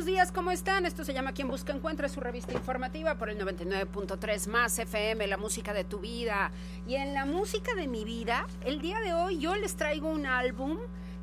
Buenos días, ¿cómo están? Esto se llama Quien Busca Encuentra, es su revista informativa por el 99.3 más FM, la música de tu vida. Y en la música de mi vida, el día de hoy yo les traigo un álbum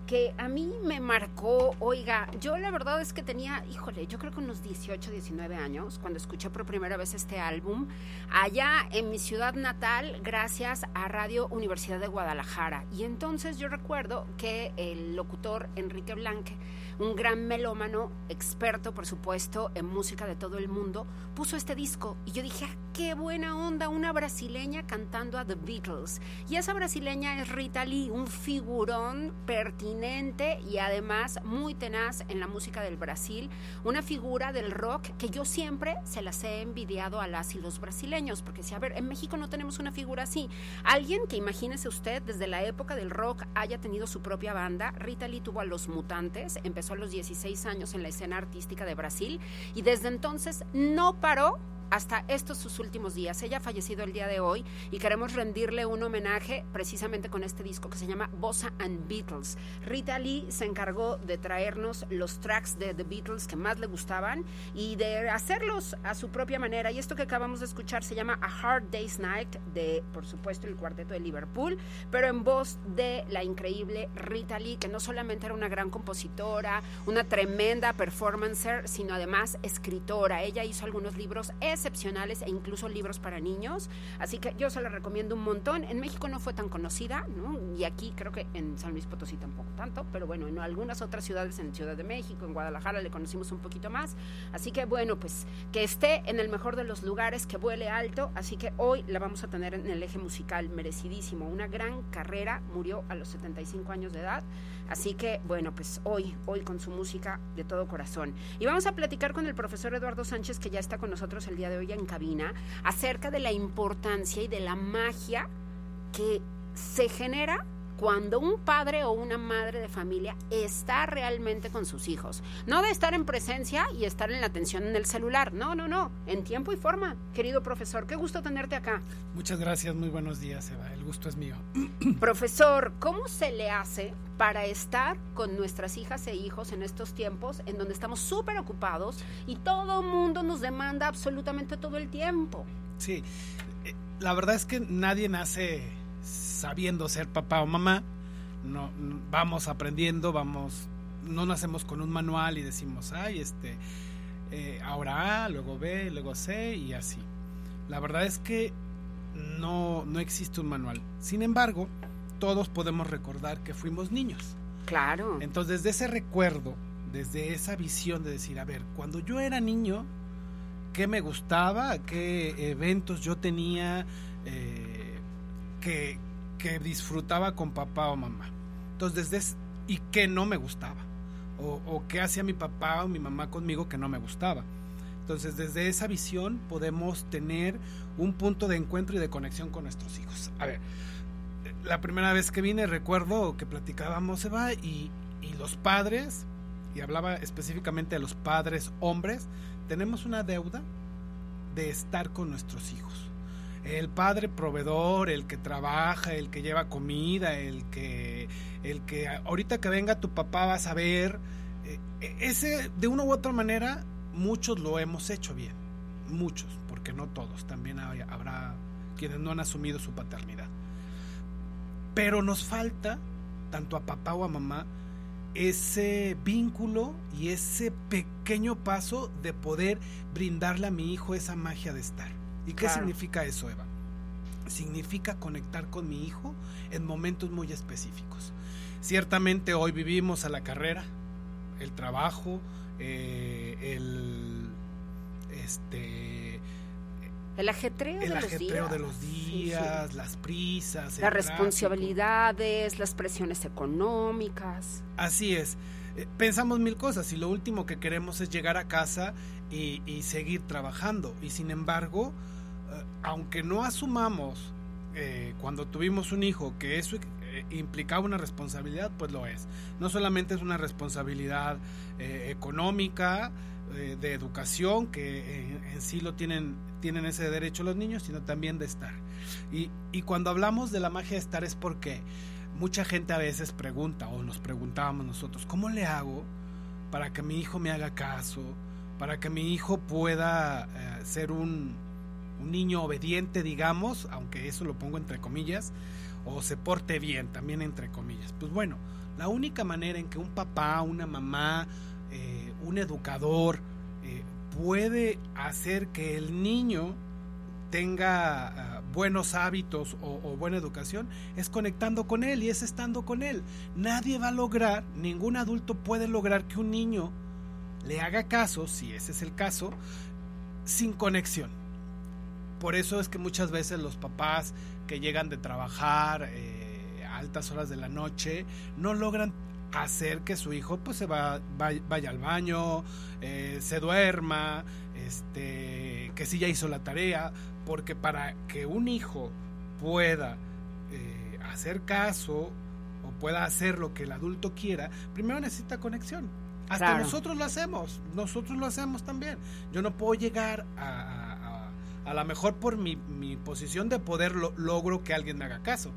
que a mí me marcó, oiga, yo la verdad es que tenía, híjole, yo creo que unos 18, 19 años cuando escuché por primera vez este álbum, allá en mi ciudad natal, gracias a Radio Universidad de Guadalajara. Y entonces yo recuerdo que el locutor Enrique Blanque, un gran melómano, experto por supuesto en música de todo el mundo, puso este disco y yo dije, ah, qué buena onda, una brasileña cantando a The Beatles. Y esa brasileña es Rita Lee, un figurón pertinente y además muy tenaz en la música del Brasil, una figura del rock que yo siempre se las he envidiado a las y los brasileños, porque si a ver, en México no tenemos una figura así. Alguien que imagínese usted desde la época del rock haya tenido su propia banda, Rita Lee tuvo a Los Mutantes, empezó a los 16 años en la escena artística de Brasil y desde entonces no paró hasta estos sus últimos días. Ella ha fallecido el día de hoy y queremos rendirle un homenaje precisamente con este disco que se llama Bossa and Beatles. Rita Lee se encargó de traernos los tracks de The Beatles que más le gustaban y de hacerlos a su propia manera. Y esto que acabamos de escuchar se llama A Hard Day's Night de, por supuesto, el cuarteto de Liverpool, pero en voz de la increíble Rita Lee, que no solamente era una gran compositora, una tremenda performancer, sino además escritora. Ella hizo algunos libros excepcionales e incluso libros para niños. Así que yo se la recomiendo un montón. En México no fue tan conocida, ¿no? Y aquí creo que en San Luis Potosí tampoco tanto, pero bueno, en algunas otras ciudades, en Ciudad de México, en Guadalajara, le conocimos un poquito más. Así que bueno, pues que esté en el mejor de los lugares, que vuele alto. Así que hoy la vamos a tener en el eje musical, merecidísimo. Una gran carrera, murió a los 75 años de edad. Así que, bueno, pues hoy, hoy con su música de todo corazón. Y vamos a platicar con el profesor Eduardo Sánchez, que ya está con nosotros el día de hoy en cabina, acerca de la importancia y de la magia que se genera cuando un padre o una madre de familia está realmente con sus hijos. No de estar en presencia y estar en la atención en el celular. No, no, no. En tiempo y forma. Querido profesor, qué gusto tenerte acá. Muchas gracias, muy buenos días, Eva. El gusto es mío. Profesor, ¿cómo se le hace para estar con nuestras hijas e hijos en estos tiempos en donde estamos súper ocupados y todo mundo nos demanda absolutamente todo el tiempo? Sí, eh, la verdad es que nadie nace sabiendo ser papá o mamá. No, vamos aprendiendo, vamos, no nacemos con un manual y decimos, ay, este, eh, ahora A, luego B, luego C y así. La verdad es que no, no existe un manual. Sin embargo, todos podemos recordar que fuimos niños. Claro. Entonces, desde ese recuerdo, desde esa visión de decir, a ver, cuando yo era niño, ¿qué me gustaba? ¿Qué eventos yo tenía eh, que, que disfrutaba con papá o mamá? Entonces, desde es- ¿y qué no me gustaba? O, o qué hacía mi papá o mi mamá conmigo que no me gustaba? Entonces, desde esa visión podemos tener un punto de encuentro y de conexión con nuestros hijos. A ver, la primera vez que vine recuerdo que platicábamos Eva y los padres y hablaba específicamente de los padres hombres tenemos una deuda de estar con nuestros hijos el padre proveedor el que trabaja el que lleva comida el que el que ahorita que venga tu papá vas a ver eh, ese de una u otra manera muchos lo hemos hecho bien muchos porque no todos también habrá quienes no han asumido su paternidad pero nos falta, tanto a papá o a mamá, ese vínculo y ese pequeño paso de poder brindarle a mi hijo esa magia de estar. ¿Y qué Claro. significa eso, Eva? Significa conectar con mi hijo en momentos muy específicos. Ciertamente hoy vivimos a la carrera, el trabajo, eh, el este El ajetreo el de los ajetreo días. de los Sí, sí. días, las prisas, Las tráfico. responsabilidades, las presiones económicas. Así es. Eh, Pensamos mil cosas y lo último que queremos es llegar a casa y, y seguir trabajando. Y sin embargo, aunque no asumamos eh, cuando tuvimos un hijo que eso eh, implicaba una responsabilidad, pues lo es. No solamente es una responsabilidad eh, económica, de educación, que en, sí lo tienen, tienen ese derecho los niños, sino también de estar. Y, y cuando hablamos de la magia de estar es porque mucha gente a veces pregunta, o nos preguntábamos nosotros, ¿cómo le hago para que mi hijo me haga caso? Para que mi hijo pueda ser un, un niño obediente, digamos, aunque eso lo pongo entre comillas, o se porte bien, también entre comillas. Pues bueno, la única manera en que un papá, una mamá, eh, un educador eh, puede hacer que el niño tenga ah, buenos hábitos o, o buena educación es conectando con él y es estando con él. Nadie va a lograr, ningún adulto puede lograr que un niño le haga caso, si ese es el caso, sin conexión. Por eso es que muchas veces los papás que llegan de trabajar eh, a altas horas de la noche no logran hacer que su hijo pues se va, vaya, vaya al baño, eh, se duerma, este, que sí ya hizo la tarea, porque para que un hijo pueda eh, hacer caso o pueda hacer lo que el adulto quiera, primero necesita conexión. Hasta Claro. nosotros lo hacemos, nosotros lo hacemos también. Yo no puedo llegar a, a, la mejor por mi, mi posición de poder lo, logro que alguien me haga caso.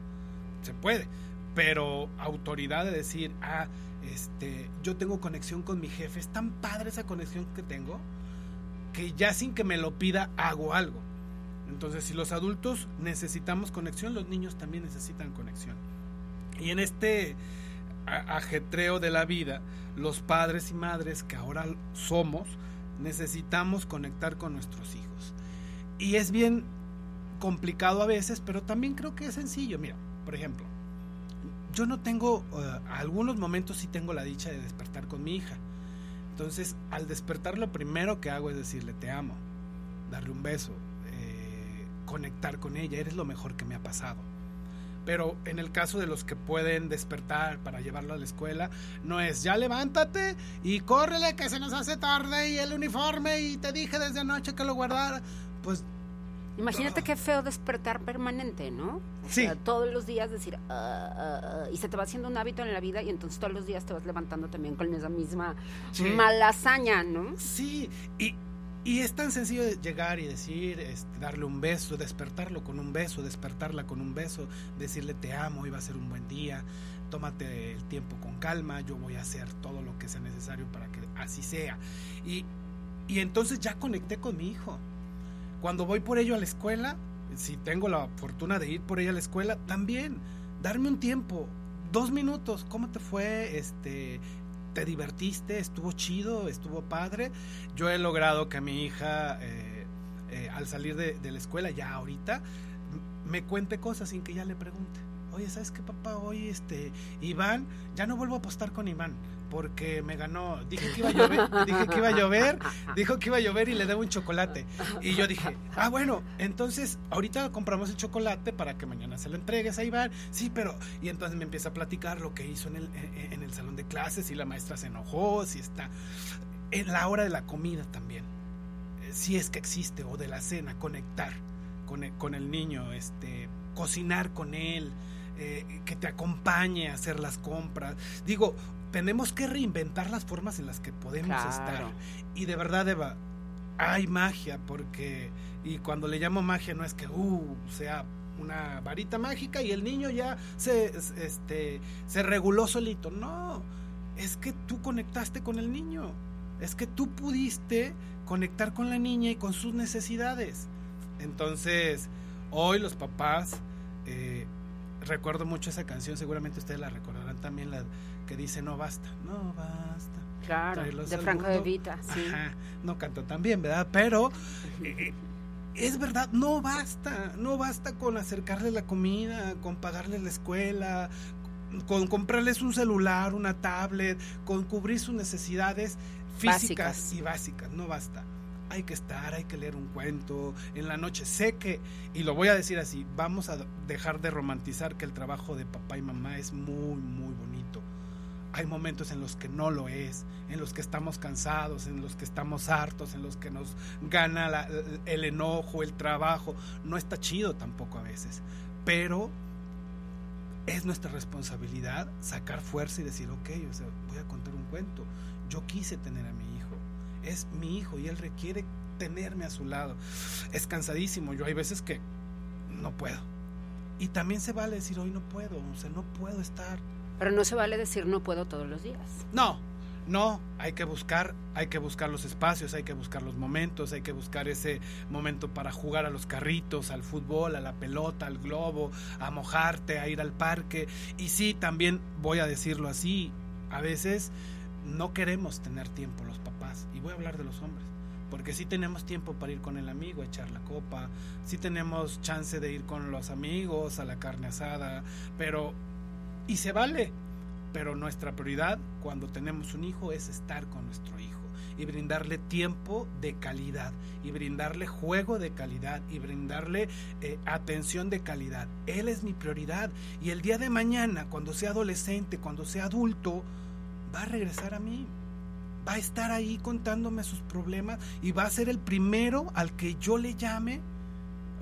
Se puede, pero autoridad de decir, ah, este, yo tengo conexión con mi jefe, es tan padre esa conexión que tengo que ya sin que me lo pida hago algo. Entonces, si los adultos necesitamos conexión, los niños también necesitan conexión. Y en este ajetreo de la vida, los padres y madres que ahora somos, necesitamos conectar con nuestros hijos. Y es bien complicado a veces, pero también creo que es sencillo. Mira, por ejemplo, yo no tengo, eh, algunos momentos sí tengo la dicha de despertar con mi hija. Entonces, al despertar lo primero que hago es decirle, te amo, darle un beso, eh, conectar con ella, eres lo mejor que me ha pasado. Pero en el caso de los que pueden despertar para llevarlo a la escuela, no es ya levántate y córrele que se nos hace tarde y el uniforme y te dije desde anoche que lo guardara. Pues Imagínate qué feo despertar permanente, ¿no? O Sí. sea, todos los días decir, "Ah, ah, ah", y se te va haciendo un hábito en la vida y entonces todos los días te vas levantando también con esa misma Sí. malasaña, ¿no? Sí, y, y es tan sencillo de llegar y decir, este, darle un beso, despertarlo con un beso, despertarla con un beso, decirle te amo, hoy va a ser un buen día, tómate el tiempo con calma, yo voy a hacer todo lo que sea necesario para que así sea. Y, y entonces ya conecté con mi hijo. Cuando voy por ello a la escuela, si tengo la fortuna de ir por ella a la escuela, también darme un tiempo, dos minutos, ¿cómo te fue? Este, ¿Te divertiste? ¿Estuvo chido? ¿Estuvo padre? Yo he logrado que mi hija, eh, eh, al salir de, la escuela, ya ahorita, me cuente cosas sin que ella le pregunte. Oye, ¿sabes qué, papá? Hoy, este, Iván, ya no vuelvo a apostar con Iván porque me ganó. Dije que iba a llover, dije que iba a llover, dijo que iba a llover y le debo un chocolate. Y yo dije, ah, bueno, entonces ahorita compramos el chocolate para que mañana se lo entregues a Iván. Sí, pero. Y entonces me empieza a platicar lo que hizo en el, en el salón de clases, si la maestra se enojó, si está. En la hora de la comida también. eh, Si es que existe, o de la cena, conectar con el, con el niño, este, cocinar con él, eh, que te acompañe a hacer las compras. Digo, tenemos que reinventar las formas en las que podemos Claro. estar. Y de verdad, Eva, hay magia, porque, y cuando le llamo magia no es que, uh, sea una varita mágica y el niño ya se, es- este, se reguló solito. No, es que tú conectaste con el niño. Es que tú pudiste conectar con la niña y con sus necesidades. Entonces, hoy los papás, eh, recuerdo mucho esa canción, seguramente ustedes la recordarán también, la que dice no basta, no basta. Claro, de Franco de. Vita, sí. Ajá, no canto tan bien, ¿verdad? Pero eh, es verdad, no basta, no basta con acercarles la comida, con pagarles la escuela, con comprarles un celular, una tablet, con cubrir sus necesidades físicas Básicas. y básicas, no basta. Hay que estar, hay que leer un cuento en la noche. Sé que, y lo voy a decir así, vamos a dejar de romantizar que el trabajo de papá y mamá es muy, muy bonito. Hay momentos en los que no lo es, en los que estamos cansados, en los que estamos hartos, en los que nos gana el enojo, el trabajo. No está chido tampoco a veces, pero es nuestra responsabilidad sacar fuerza y decir, ok, o voy a contar un cuento. Yo quise tener a mi hijo, es mi hijo y él requiere tenerme a su lado. Es cansadísimo, yo hay veces que no puedo. Y también se vale decir, hoy no puedo, o sea, no puedo estar. Pero no se vale decir no puedo todos los días. No, no, hay que buscar, hay que buscar los espacios, hay que buscar los momentos, hay que buscar ese momento para jugar a los carritos, al fútbol, a la pelota, al globo, a mojarte, a ir al parque. Y sí, también voy a decirlo así, a veces no queremos tener tiempo los voy a hablar de los hombres. Porque sí tenemos tiempo para ir con el amigo a echar la copa, sí tenemos chance de ir con los amigos a la carne asada, pero... Y se vale, pero nuestra prioridad cuando tenemos un hijo es estar con nuestro hijo y brindarle tiempo de calidad y brindarle juego de calidad y brindarle eh, atención de calidad. Él es mi prioridad y el día de mañana, cuando sea adolescente, cuando sea adulto, va a regresar a mí. Va a estar ahí contándome sus problemas y va a ser el primero al que yo le llame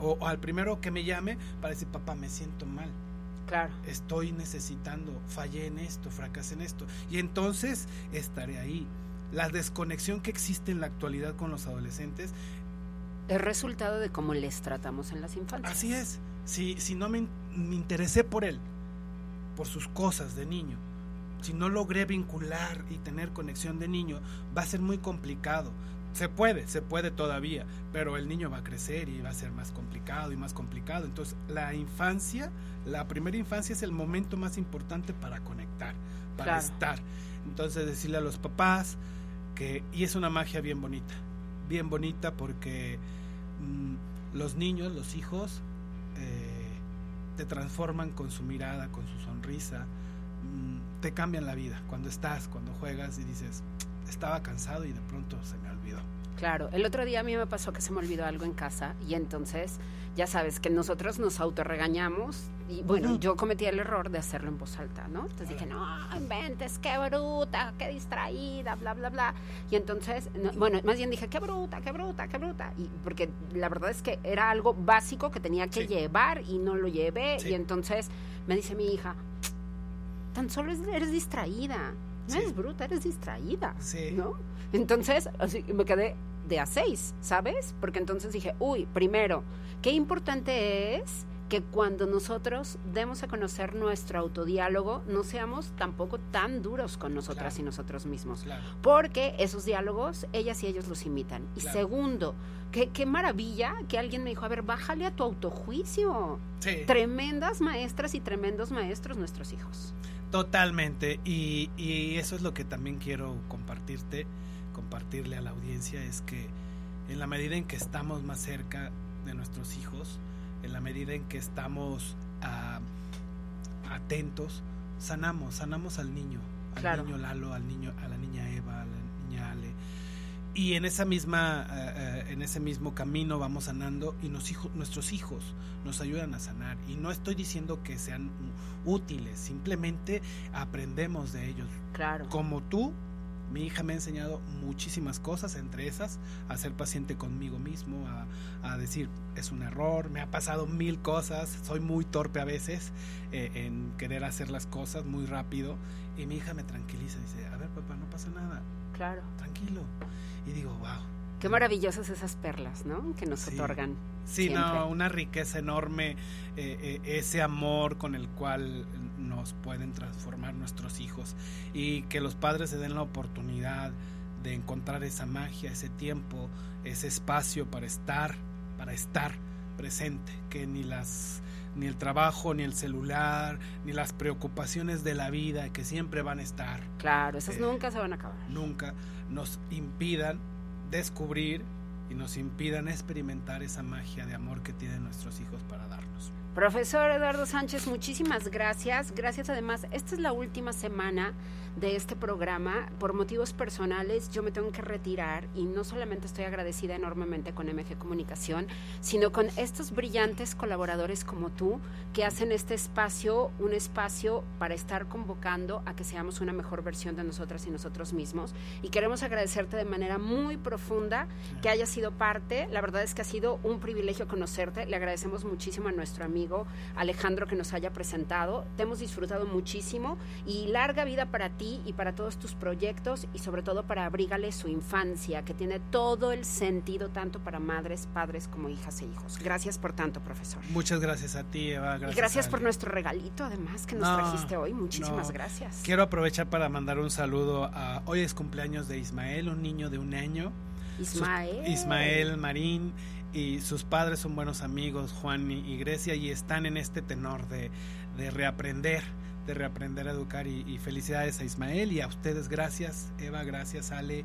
o, o al primero que me llame para decir, papá, me siento mal Claro. estoy necesitando, fallé en esto, fracasé en esto. Y entonces estaré ahí. La desconexión que existe en la actualidad con los adolescentes, Es resultado de cómo les tratamos en las infancias. así es. Si, si no me interesé por él, por sus cosas de niño, si no logré vincular y tener conexión de niño, va a ser muy complicado. Se puede, se puede todavía, pero el niño va a crecer y va a ser más complicado y más complicado. Entonces, la infancia, la primera infancia es el momento más importante para conectar, para Claro. estar. Entonces, decirle a los papás que, y es una magia bien bonita, bien bonita porque mm, los niños, los hijos, eh, te transforman con su mirada, con su sonrisa, te cambian la vida. Cuando estás, cuando juegas y dices, estaba cansado y de pronto se me olvidó. Claro, el otro día a mí me pasó que se me olvidó algo en casa y entonces ya sabes que nosotros nos autorregañamos y bueno, yo cometí el error de hacerlo en voz alta, ¿no? Entonces dije, no, inventes, qué bruta, qué distraída, bla, bla, bla. Y entonces, no, bueno, más bien dije, qué bruta, qué bruta, qué bruta. Y porque la verdad es que era algo básico que tenía que Sí. llevar y no lo llevé. Sí. Y entonces me dice mi hija, tan solo es- eres distraída. No Sí. eres bruta, eres distraída. Sí. ¿No? Entonces, así me quedé de a seis, ¿sabes? Porque entonces dije, uy, primero, qué importante es que cuando nosotros demos a conocer nuestro autodiálogo, no seamos tampoco tan duros con nosotras Claro. y nosotros mismos. Claro. Porque esos diálogos, ellas y ellos los imitan. Y Claro. segundo, qué, qué maravilla que alguien me dijo, a ver, bájale a tu autojuicio. Sí. Tremendas maestras y tremendos maestros nuestros hijos. Totalmente. Y, y eso es lo que también quiero compartirte, compartirle a la audiencia, es que en la medida en que estamos más cerca de nuestros hijos, en la medida en que estamos ah, atentos, sanamos, sanamos al niño, al Claro. niño Lalo, al niño, a la niña Y en esa misma, eh, eh, en ese mismo camino vamos sanando y nos hijo- nuestros hijos nos ayudan a sanar. Y no estoy diciendo que sean útiles, simplemente aprendemos de ellos. Claro. Como tú, mi hija me ha enseñado muchísimas cosas, entre esas, a ser paciente conmigo mismo, a, a decir, es un error, me ha pasado mil cosas, soy muy torpe a veces eh, en querer hacer las cosas muy rápido. Y mi hija me tranquiliza, dice, a ver papá, no pasa nada, Claro. tranquilo. Y digo, wow. Qué maravillosas esas perlas, ¿no? Que nos Sí. otorgan. Sí, siempre. no, una riqueza enorme, eh, eh, ese amor con el cual nos pueden transformar nuestros hijos y que los padres se den la oportunidad de encontrar esa magia, ese tiempo, ese espacio para estar, para estar presente, que ni las ni el trabajo, ni el celular, ni las preocupaciones de la vida que siempre van a estar, Claro, esas Eh, nunca se van a acabar. nunca nos impidan descubrir y nos impidan experimentar esa magia de amor que tienen nuestros hijos para darnos. Profesor Eduardo Sánchez, muchísimas gracias. Gracias además, esta es la última semana de este programa. Por motivos personales yo me tengo que retirar y no solamente estoy agradecida enormemente con MG Comunicación, sino con estos brillantes colaboradores como tú que hacen este espacio un espacio para estar convocando a que seamos una mejor versión de nosotras y nosotros mismos. Y queremos agradecerte de manera muy profunda que hayas sido parte. La verdad es que ha sido un privilegio conocerte. Le agradecemos muchísimo a nuestro amigo Alejandro que nos haya presentado. Te hemos disfrutado muchísimo y larga vida para ti y para todos tus proyectos y sobre todo para Abrígale su infancia, que tiene todo el sentido tanto para madres, padres como hijas e hijos. Gracias por tanto, profesor. Muchas gracias a ti, Eva. Gracias, y gracias por nuestro regalito, además, que nos No, trajiste hoy. Muchísimas no. gracias. Quiero aprovechar para mandar un saludo a hoy es cumpleaños de Ismael, un niño de un año. Sus- Ismael. Ismael Marín y sus padres son buenos amigos, Juan y, y Grecia, y están en este tenor de, de reaprender, de reaprender a educar. Y, felicidades a Ismael y a ustedes, gracias, Eva, gracias, Ale,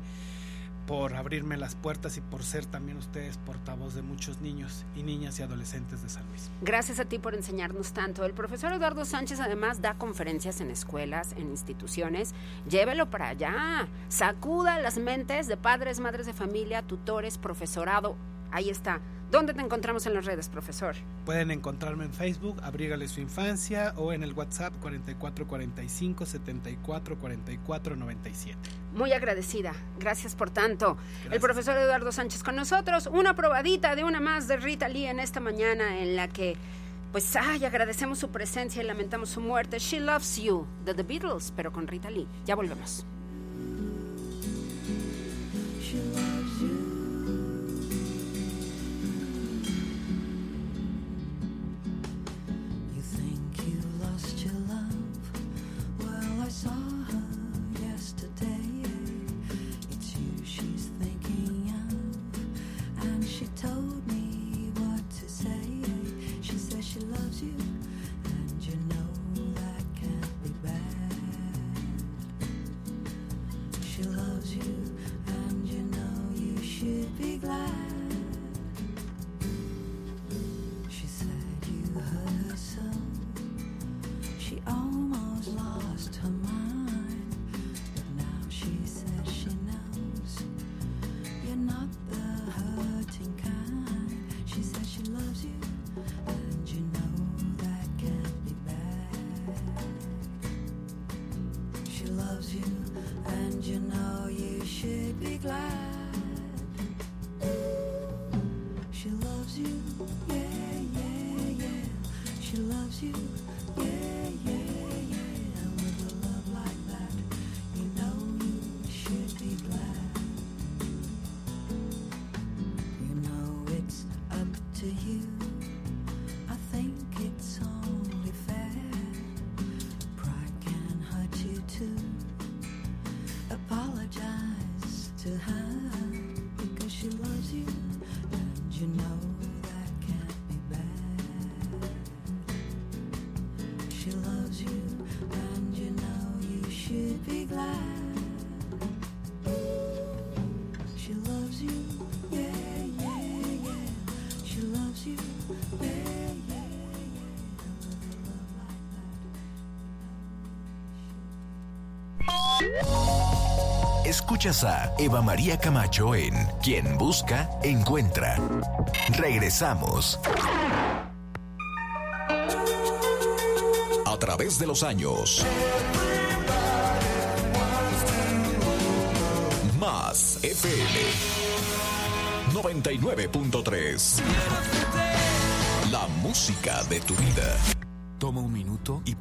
por abrirme las puertas y por ser también ustedes portavoz de muchos niños y niñas y adolescentes de San Luis. Gracias a ti por enseñarnos tanto. El profesor Eduardo Sánchez además da conferencias en escuelas, en instituciones. Llévelo para allá. Sacuda las mentes de padres, madres de familia, tutores, profesorado. Ahí está. ¿Dónde te encontramos en las redes, profesor? Pueden encontrarme en Facebook, Abrígale su infancia, o en el WhatsApp 4445 74 44 97. Muy agradecida. Gracias por tanto. El profesor Eduardo Sánchez con nosotros. Una probadita de una más de Rita Lee en esta mañana en la que, pues, ay, agradecemos su presencia y lamentamos su muerte. She Loves You, de The Beatles, pero con Rita Lee. Ya volvemos. fly. Escuchas a Eva María Camacho en Quien Busca, Encuentra. Regresamos. A través de los años. Más FM 99.3. La música de tu vida.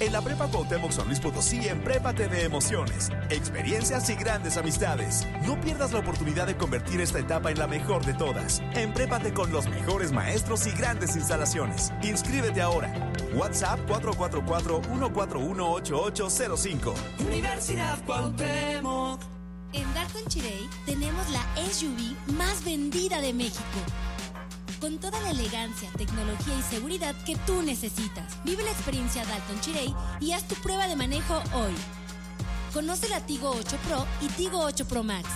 En la Prepa Cuauhtémoc San Luis Potosí, en Prépate de emociones, experiencias y grandes amistades. No pierdas la oportunidad de convertir esta etapa en la mejor de todas. En Prépate con los mejores maestros y grandes instalaciones. Inscríbete ahora. WhatsApp 444-141-8805. Universidad Cuauhtémoc. En Dalton Chirey tenemos la SUV más vendida de México. Con toda la elegancia, tecnología y seguridad que tú necesitas. Vive la experiencia Dalton Chirey y haz tu prueba de manejo hoy. Conoce la Tigo 8 Pro y Tigo 8 Pro Max.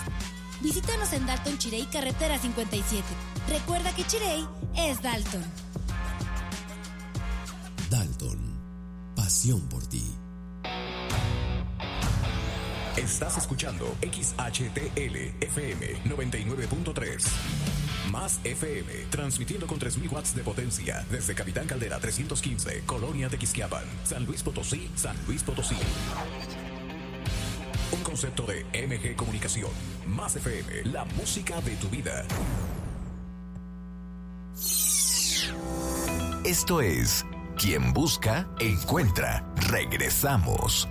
Visítanos en Dalton Chirey, carretera 57. Recuerda que Chirey es Dalton. Dalton. Pasión por ti. Estás escuchando XHTL FM 99.3. Más FM, transmitiendo con 3.000 watts de potencia desde Capitán Caldera 315, Colonia de Quisquiapan, San Luis Potosí, San Luis Potosí. Un concepto de MG Comunicación. Más FM, la música de tu vida. Esto es Quien Busca, Encuentra. Regresamos.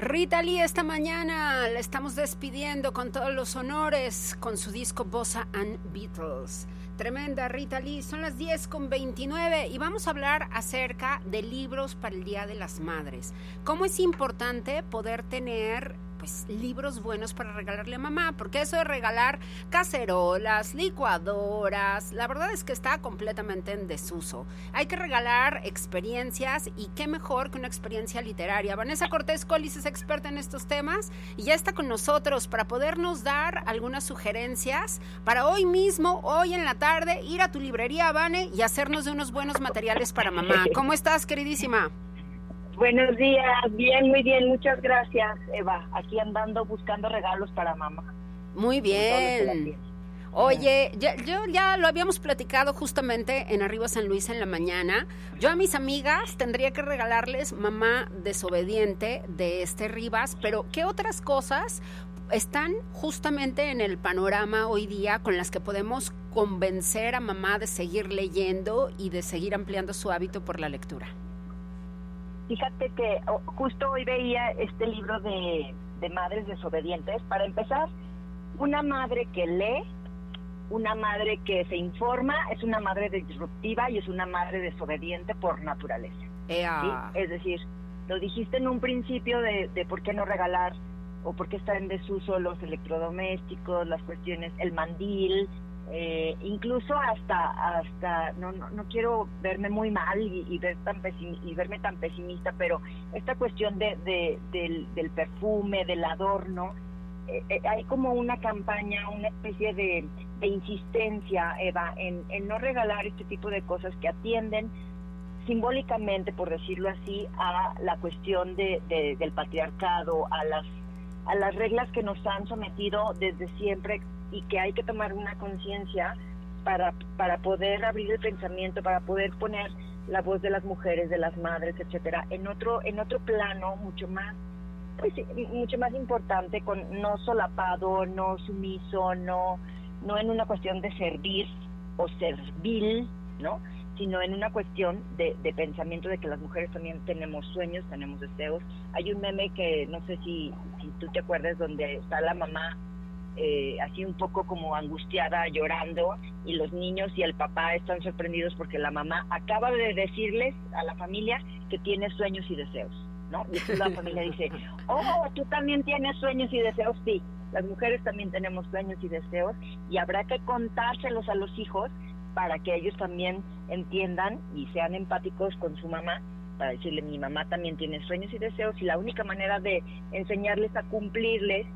Rita Lee esta mañana la estamos despidiendo con todos los honores con su disco Bossa and Beatles. Tremenda Rita Lee, son las 10 con 29 y vamos a hablar acerca de libros para el Día de las Madres. ¿Cómo es importante poder tener pues libros buenos para regalarle a mamá, porque eso de regalar cacerolas, licuadoras, la verdad es que está completamente en desuso. Hay que regalar experiencias y qué mejor que una experiencia literaria. Vanessa Cortés Colis es experta en estos temas y ya está con nosotros para podernos dar algunas sugerencias para hoy mismo, hoy en la tarde, ir a tu librería, Vane, y hacernos de unos buenos materiales para mamá. ¿Cómo estás, queridísima? Buenos días, bien, muy bien, muchas gracias, Eva. Aquí andando buscando regalos para mamá. Muy bien. Oye, ya, yo ya lo habíamos platicado justamente en Arriba San Luis en la mañana. Yo a mis amigas tendría que regalarles Mamá Desobediente de este Rivas, pero ¿qué otras cosas están justamente en el panorama hoy día con las que podemos convencer a mamá de seguir leyendo y de seguir ampliando su hábito por la lectura? Fíjate que justo hoy veía este libro de, de madres desobedientes. Para empezar, una madre que lee, una madre que se informa, es una madre disruptiva y es una madre desobediente por naturaleza. ¿sí? Es decir, lo dijiste en un principio de, de por qué no regalar o por qué está en desuso los electrodomésticos, las cuestiones, el mandil, eh, incluso hasta hasta no, no, no quiero verme muy mal y, ver tan y verme tan pesimista pero esta cuestión de, de del, del, perfume del adorno eh, eh, hay como una campaña una especie de, de insistencia Eva en, en, no regalar este tipo de cosas que atienden simbólicamente por decirlo así a la cuestión de, del patriarcado a las a las reglas que nos han sometido desde siempre y que hay que tomar una conciencia para, para poder abrir el pensamiento, para poder poner la voz de las mujeres, de las madres, etcétera, en otro, en otro plano mucho más, pues mucho más importante, con no solapado, no sumiso, no, no en una cuestión de servir o servil, ¿no? sino en una cuestión de, de, pensamiento de que las mujeres también tenemos sueños, tenemos deseos. Hay un meme que no sé si, si tú te acuerdas donde está la mamá eh, así un poco como angustiada, llorando, y los niños y el papá están sorprendidos porque la mamá acaba de decirles a la familia que tiene sueños y deseos, ¿no? Y la familia dice, oh, tú también tienes sueños y deseos, sí, las mujeres también tenemos sueños y deseos, y habrá que contárselos a los hijos para que ellos también entiendan y sean empáticos con su mamá para decirle mi mamá también tiene sueños y deseos y la única manera de enseñarles a cumplirles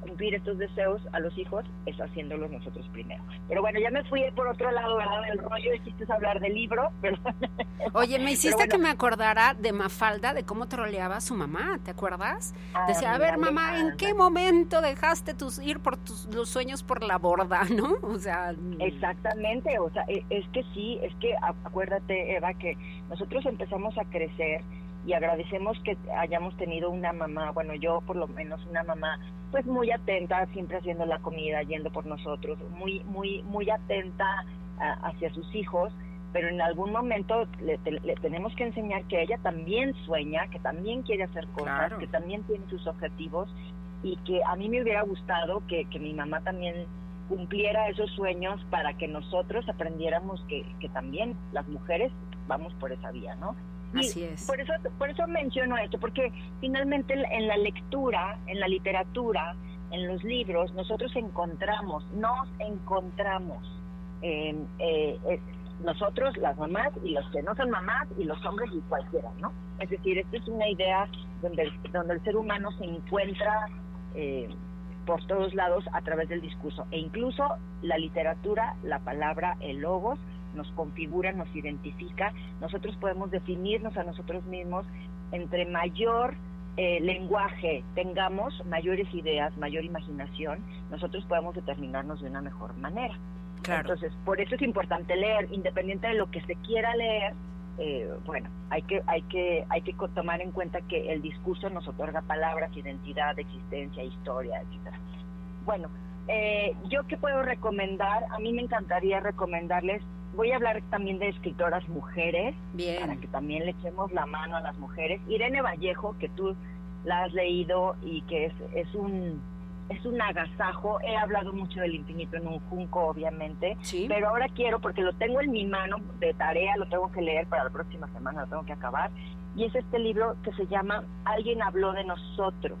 cumplir estos deseos a los hijos es haciéndolos nosotros primero. Pero bueno, ya me fui por otro lado, ¿verdad? Del rollo, hiciste hablar del libro. Oye, me hiciste que me acordara de Mafalda, de cómo troleaba a su mamá, ¿te acuerdas? Ah, Decía, a ver, mamá, ¿en qué momento dejaste tus ir por tus los sueños por la borda, no? O sea... Exactamente, o sea, e, es que sí, es que acuérdate, Eva, que nosotros empezamos a crecer y agradecemos que hayamos tenido una mamá, bueno, yo por lo menos una mamá pues muy atenta, siempre haciendo la comida, yendo por nosotros, muy muy muy atenta hacia sus hijos, pero en algún momento le, tenemos que enseñar que ella también sueña, que también quiere hacer cosas, que también tiene sus objetivos y que a mí me hubiera gustado que, que mi mamá también cumpliera esos sueños para que nosotros aprendiéramos que, que también las mujeres vamos por esa vía, ¿no? Así es. Por eso, por eso menciono esto, porque finalmente en la lectura, en la literatura, en los libros, nosotros encontramos, nos encontramos, eh, eh, nosotros, las mamás y los que no son mamás y los hombres y cualquiera, ¿no? Es decir, esta es una idea donde el, donde el ser humano se encuentra eh, por todos lados a través del discurso e incluso la literatura, la palabra, el logos nos configura, nos identifica, nosotros podemos definirnos a nosotros mismos entre mayor eh, lenguaje tengamos, mayores ideas, mayor imaginación, nosotros podemos determinarnos de una mejor manera. Entonces, por eso es importante leer, independiente de lo que se quiera leer, eh, bueno, hay que, hay, que, hay que tomar en cuenta que el discurso nos otorga palabras, identidad, existencia, historia, etcétera. Bueno, eh, yo qué puedo recomendar, a mí me encantaría recomendarles voy a hablar también de escritoras mujeres, para que también le echemos la mano a las mujeres. Irene Vallejo, que tú la has leído y que es, es un es un agasajo. He hablado mucho del infinito en un junco, obviamente, pero ahora quiero, porque lo tengo en mi mano de tarea, lo tengo que leer para la próxima semana, lo tengo que acabar, y es este libro que se llama Alguien habló de nosotros,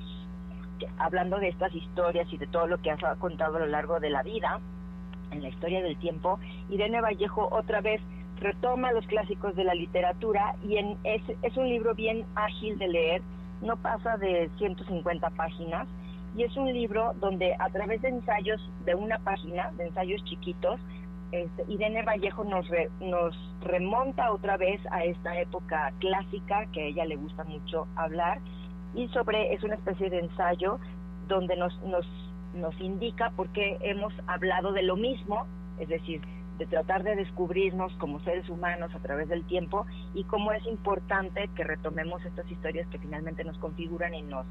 que- hablando de estas historias y de todo lo que has contado a lo largo de la vida, en la historia del tiempo. Irene Vallejo otra vez retoma los clásicos de la literatura y en, es, es un libro bien ágil de leer, no pasa de 150 páginas y es un libro donde a través de ensayos de una página, de ensayos chiquitos, este, Irene Vallejo nos, re- nos remonta otra vez a esta época clásica que a ella le gusta mucho hablar y sobre es una especie de ensayo donde nos, nos, nos indica por qué hemos hablado de lo mismo, es decir, de tratar de descubrirnos como seres humanos a través del tiempo y cómo es importante que retomemos estas historias que finalmente nos configuran y nos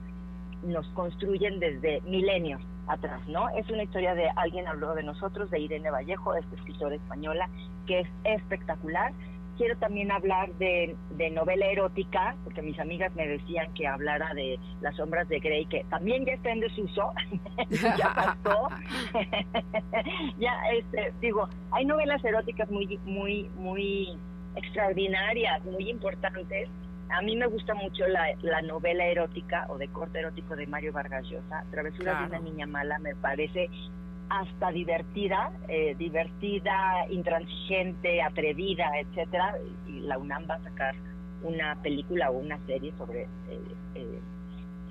nos construyen desde milenios atrás, ¿no? Es una historia de alguien habló de nosotros, de Irene Vallejo, esta escritora española, que es espectacular. Quiero también hablar de, de novela erótica, porque mis amigas me decían que hablara de Las sombras de Grey, que también ya está en desuso, ya pasó. ya, este, digo, hay novelas eróticas muy, muy, muy extraordinarias, muy importantes. A mí me gusta mucho la, la novela erótica o de corte erótico de Mario Vargas Llosa. Travesura de una niña mala me parece hasta divertida, eh, divertida, intransigente, atrevida, etcétera. Y la UNAM va a sacar una película o una serie sobre eh, eh,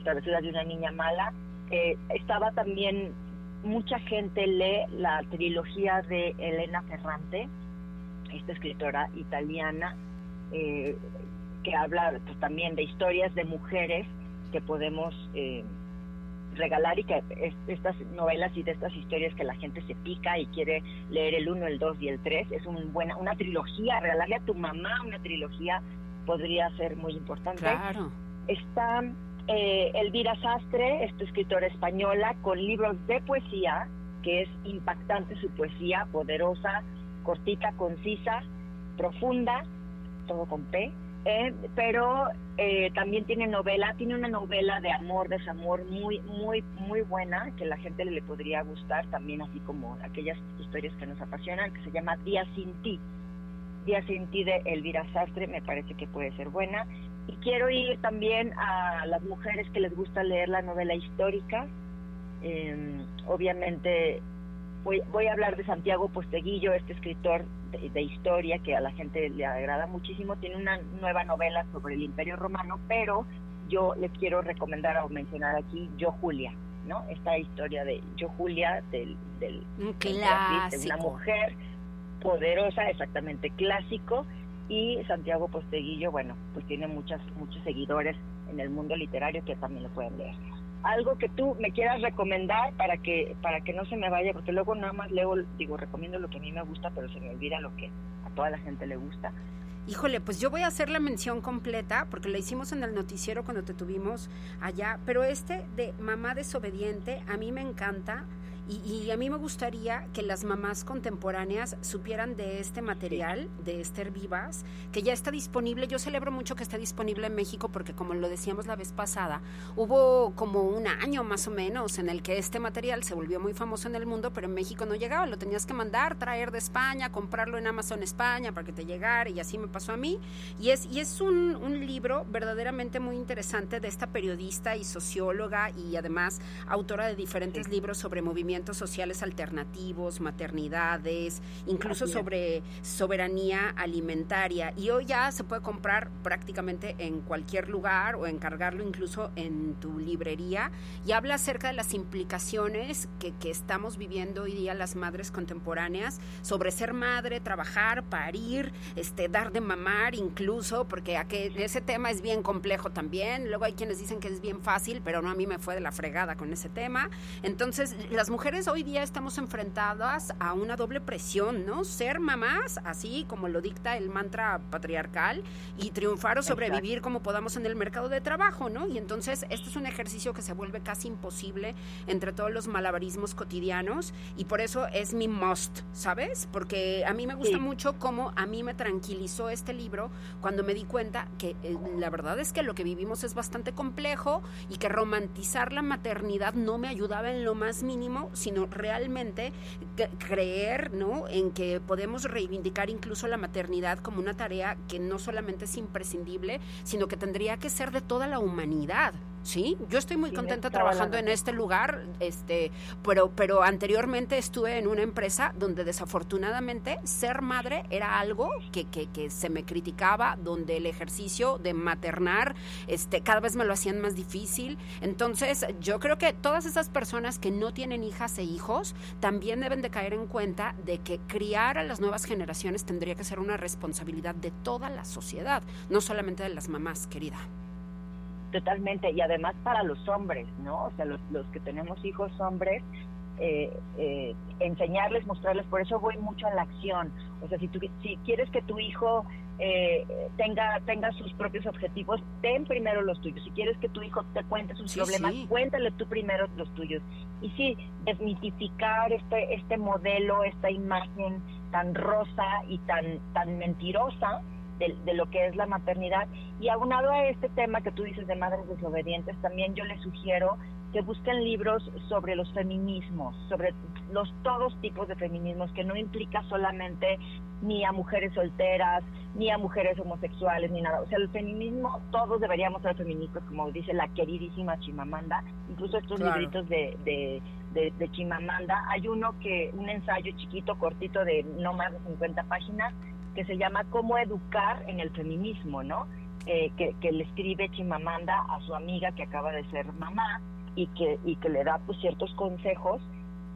Travesuras de una niña mala. Eh, estaba también mucha gente lee la trilogía de Elena Ferrante, esta escritora italiana, eh, que habla pues, también de historias de mujeres que podemos eh, regalar y que es- estas novelas y de estas historias que la gente se pica y quiere leer el 1, el 2 y el 3, es un buena, una trilogía, regalarle a tu mamá una trilogía podría ser muy importante. Claro. Está eh, Elvira Sastre, esta escritora española, con libros de poesía, que es impactante su poesía, poderosa, cortita, concisa, profunda, todo con P, eh, pero eh, también tiene novela, tiene una novela de amor, desamor muy, muy, muy buena, que la gente le podría gustar también, así como aquellas historias que nos apasionan, que se llama Día sin ti. Día sin ti de Elvira Sastre, me parece que puede ser buena. Y quiero ir también a las mujeres que les gusta leer la novela histórica. Eh, obviamente voy, voy a hablar de Santiago Posteguillo, este escritor de, de historia que a la gente le agrada muchísimo. Tiene una nueva novela sobre el Imperio Romano, pero yo les quiero recomendar o mencionar aquí Yo Julia, ¿no? Esta historia de Yo Julia, del, del Un de una mujer poderosa, exactamente clásico, y Santiago Posteguillo, bueno, pues tiene muchas, muchos seguidores en el mundo literario que también lo pueden leer. Algo que tú me quieras recomendar para que para que no se me vaya, porque luego nada más leo, digo, recomiendo lo que a mí me gusta, pero se me olvida lo que a toda la gente le gusta. Híjole, pues yo voy a hacer la mención completa porque la hicimos en el noticiero cuando te tuvimos allá, pero este de mamá desobediente a mí me encanta y, y a mí me gustaría que las mamás contemporáneas supieran de este material de Esther Vivas, que ya está disponible. Yo celebro mucho que esté disponible en México porque como lo decíamos la vez pasada, hubo como un año más o menos en el que este material se volvió muy famoso en el mundo, pero en México no llegaba, lo tenías que mandar, traer de España, comprarlo en Amazon España para que te llegara y así me pasó a mí. Y es, y es un, un libro verdaderamente muy interesante de esta periodista y socióloga y además autora de diferentes libros sobre movimientos sociales alternativos, maternidades, incluso sobre soberanía alimentaria. Y hoy ya se puede comprar prácticamente en cualquier lugar o encargarlo incluso en tu librería. Y habla acerca de las implicaciones que, que estamos viviendo hoy día las madres contemporáneas sobre ser madre, trabajar, parir, este, dar de mamar incluso, porque aquel- ese tema es bien complejo también. Luego hay quienes dicen que es bien fácil, pero no a mí me fue de la fregada con ese tema. Entonces, las mujeres mujeres hoy día estamos enfrentadas a una doble presión, ¿no? Ser mamás, así como lo dicta el mantra patriarcal, y triunfar o sobrevivir como podamos en el mercado de trabajo, ¿no? Y entonces este es un ejercicio que se vuelve casi imposible entre todos los malabarismos cotidianos y por eso es mi must, ¿sabes? Porque a mí me gusta Sí. mucho cómo a mí me tranquilizó este libro cuando me di cuenta que eh, la verdad es que lo que vivimos es bastante complejo y que romantizar la maternidad no me ayudaba en lo más mínimo, sino realmente creer, ¿no? En que podemos reivindicar incluso la maternidad como una tarea que no solamente es imprescindible, sino que tendría que ser de toda la humanidad. Sí, yo estoy muy contenta trabajando en este lugar, este, pero, pero anteriormente estuve en una empresa donde desafortunadamente ser madre era algo que, que, que se me criticaba, donde el ejercicio de maternar, este, cada vez me lo hacían más difícil. Entonces, yo creo que todas esas personas que no tienen hijas e hijos también deben de caer en cuenta de que criar a las nuevas generaciones tendría que ser una responsabilidad de toda la sociedad, no solamente de las mamás, querida. Totalmente, y además para los hombres, ¿no? O sea, los, los que tenemos hijos hombres, eh, eh, enseñarles, mostrarles, por eso voy mucho a la acción. O sea, si, tú, si quieres que tu hijo eh, tenga, tenga sus propios objetivos, ten primero los tuyos. Si quieres que tu hijo te cuente sus Sí, problemas, sí. cuéntale tú primero los tuyos. Y sí, desmitificar este, este modelo, esta imagen tan rosa y tan, tan mentirosa de, de lo que es la maternidad. Y aunado a este tema que tú dices de madres desobedientes, también yo les sugiero que busquen libros sobre los feminismos, sobre los todos tipos de feminismos, que no implica solamente ni a mujeres solteras, ni a mujeres homosexuales, ni nada. O sea, el feminismo, todos deberíamos ser feministas, como dice la queridísima Chimamanda. Incluso estos Claro. libritos de, de, de, de Chimamanda, hay uno que, un ensayo chiquito, cortito, de no más de 50 páginas, que se llama Cómo educar en el feminismo, ¿no? Eh, que, que le escribe Chimamanda a su amiga que acaba de ser mamá y que, y que le da pues ciertos consejos.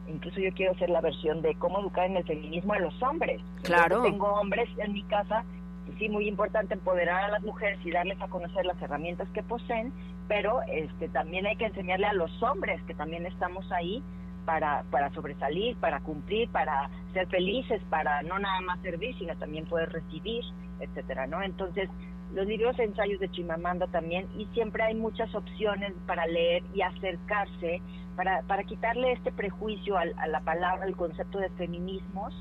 Incluso yo quiero hacer la versión de cómo educar en el feminismo a los hombres. Claro. Tengo hombres en mi casa, y sí, muy importante empoderar a las mujeres y darles a conocer las herramientas que poseen, pero este también hay que enseñarle a los hombres que también estamos ahí para, para sobresalir, para cumplir, para ser felices, para no nada más servir, sino también poder recibir, etcétera, ¿no? Entonces, los libros de ensayos de Chimamanda también, y siempre hay muchas opciones para leer y acercarse, para, para quitarle este prejuicio al- a, la palabra, al concepto de feminismos,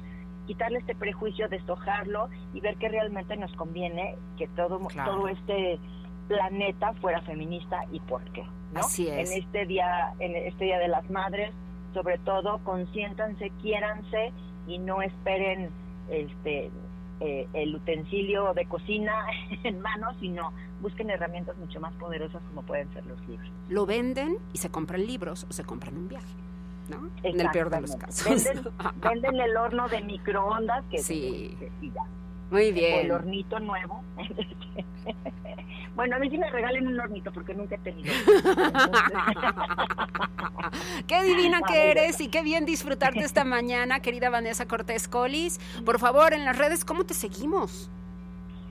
quitarle este prejuicio, deshojarlo y ver que realmente nos conviene que todo, Claro. todo este planeta fuera feminista y por qué. ¿no? Así es. En este día, en este día de las madres, sobre todo, consiéntanse, quiéranse y no esperen este eh, el utensilio de cocina en mano, sino busquen herramientas mucho más poderosas como pueden ser los libros. Lo venden y se compran libros o se compran un viaje, ¿no? En el peor de los casos. Venden, venden el horno de microondas que Sí. que- y ya. Muy O el bien. hornito nuevo. bueno, a mí sí me regalen un hornito porque nunca he tenido. Qué divina que eres y qué bien disfrutarte esta mañana, querida Vanessa Cortés Colis. Por favor, en las redes, ¿cómo te seguimos?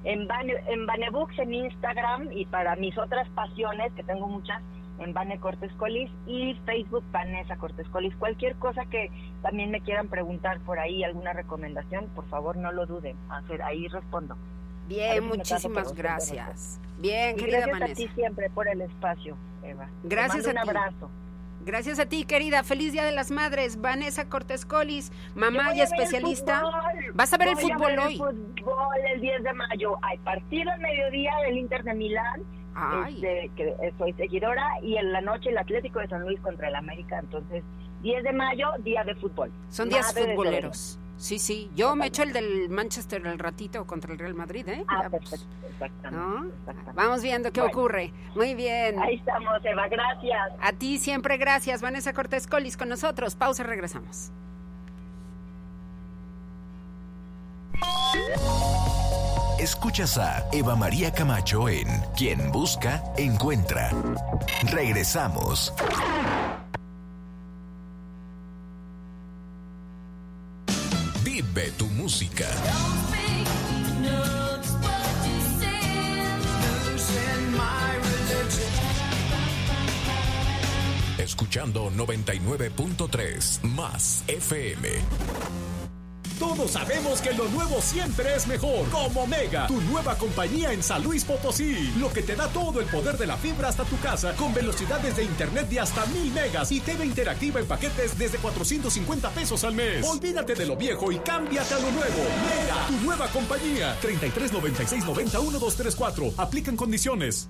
en, en Vanebooks en Instagram y para mis otras pasiones, que tengo muchas, en Vane Cortés Colis y Facebook Vanessa Cortés Colis. Cualquier cosa que también me quieran preguntar por ahí, alguna recomendación, por favor no lo duden. Hacer, ahí respondo. Bien, muchísimas gracias. Bien, Y querida gracias a ti siempre por el espacio, Eva. Te Gracias mando a un ti. abrazo. Gracias a ti, querida. Feliz Día de las Madres. Vanessa Cortés Colis, mamá y especialista. Vas a ver el fútbol ver hoy. El fútbol el 10 de mayo. Hay partido al mediodía del Inter de Milán. Ay. este, que soy seguidora. Y en la noche el Atlético de San Luis contra el América. Entonces, 10 de mayo, día de fútbol. Son días Madre futboleros. Sí, sí. Yo me echo el del Manchester el ratito contra el Real Madrid, ¿eh? Ah, perfecto. Exactamente. ¿no? exactamente. Vamos viendo qué Bueno. ocurre. Muy bien. Ahí estamos, Eva. Gracias. A ti siempre gracias, Vanessa Cortés Colis, con nosotros. Pausa, regresamos. Escuchas a Eva María Camacho en Quien Busca, Encuentra. Regresamos. Vive tu música. Escuchando 99.3 más FM. Todos sabemos que lo nuevo siempre es mejor. Como Mega, tu nueva compañía en San Luis Potosí. Lo que te da todo el poder de la fibra hasta tu casa con velocidades de internet de hasta 1000 megas y TV interactiva en paquetes desde 450 pesos al mes. Olvídate de lo viejo y cámbiate a lo nuevo. Mega, tu nueva compañía. 33 96 90 1234. Aplican condiciones.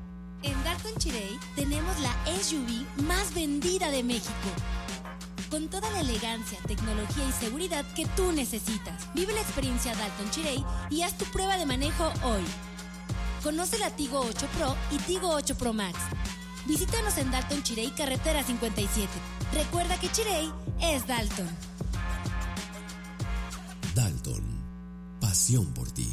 En Dalton Chirey tenemos la SUV más vendida de México. Con toda la elegancia, tecnología y seguridad que tú necesitas. Vive la experiencia Dalton Chirey y haz tu prueba de manejo hoy. Conoce la Tigo 8 Pro y Tigo 8 Pro Max. Visítanos en Dalton Chirey, carretera 57. Recuerda que Chirey es Dalton. Dalton, pasión por ti.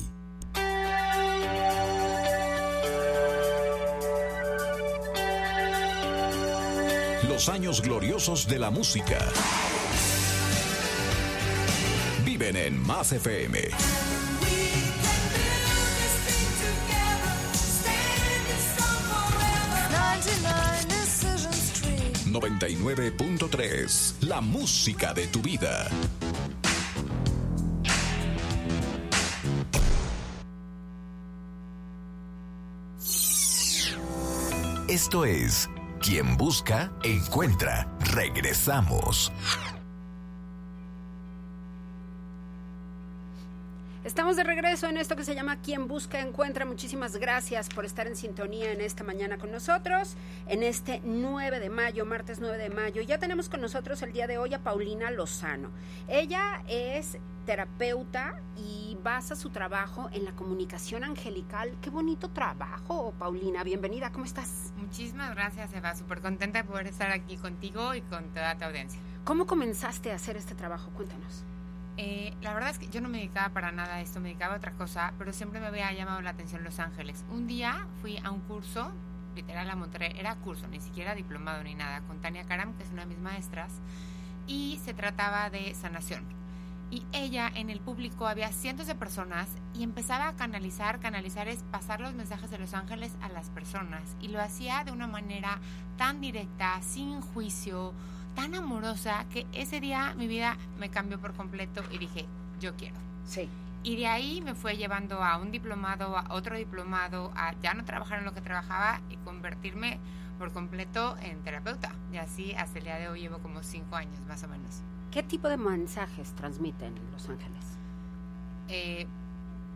Los años gloriosos de la música. Viven en Más FM. ...99.3... La música de tu vida. Esto es quien busca, encuentra. Regresamos. Estamos de regreso en esto que se llama Quien Busca Encuentra. Muchísimas gracias por estar en sintonía en esta mañana con nosotros, en este 9 de mayo, martes 9 de mayo. Ya tenemos con nosotros el día de hoy a Paulina Lozano. Ella es terapeuta y basa su trabajo en la comunicación angelical. Qué bonito trabajo, Paulina. Bienvenida, ¿cómo estás? Muchísimas gracias, Eva. Súper contenta de poder estar aquí contigo y con toda tu audiencia. ¿Cómo comenzaste a hacer este trabajo? Cuéntanos. Eh, la verdad es que yo no me dedicaba para nada a esto, me dedicaba a otra cosa, pero siempre me había llamado la atención Los Ángeles. Un día fui a un curso, literal a Monterrey, era curso, ni siquiera diplomado ni nada, con Tania Karam, que es una de mis maestras, y se trataba de sanación. Y ella en el público había cientos de personas y empezaba a canalizar, canalizar es pasar los mensajes de los ángeles a las personas. Y lo hacía de una manera tan directa, sin juicio, tan amorosa que ese día mi vida me cambió por completo y dije, yo quiero. Sí. Y de ahí me fue llevando a un diplomado, a otro diplomado, a ya no trabajar en lo que trabajaba y convertirme por completo en terapeuta. Y así hasta el día de hoy llevo como cinco años más o menos. ¿Qué tipo de mensajes transmiten Los Ángeles? Eh,